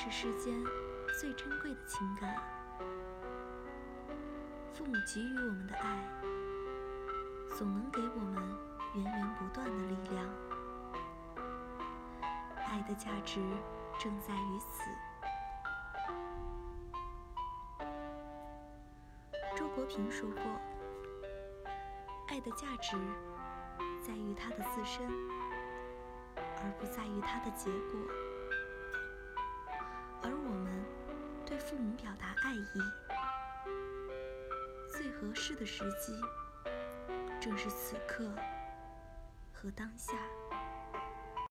是世间最珍贵的情感。父母给予我们的爱，总能给我们源源不断的力量。爱的价值正在于此。周国平说过：“爱的价值在于它的自身，而不在于它的结果。”父母表达爱意，最合适的时机，正是此刻和当下。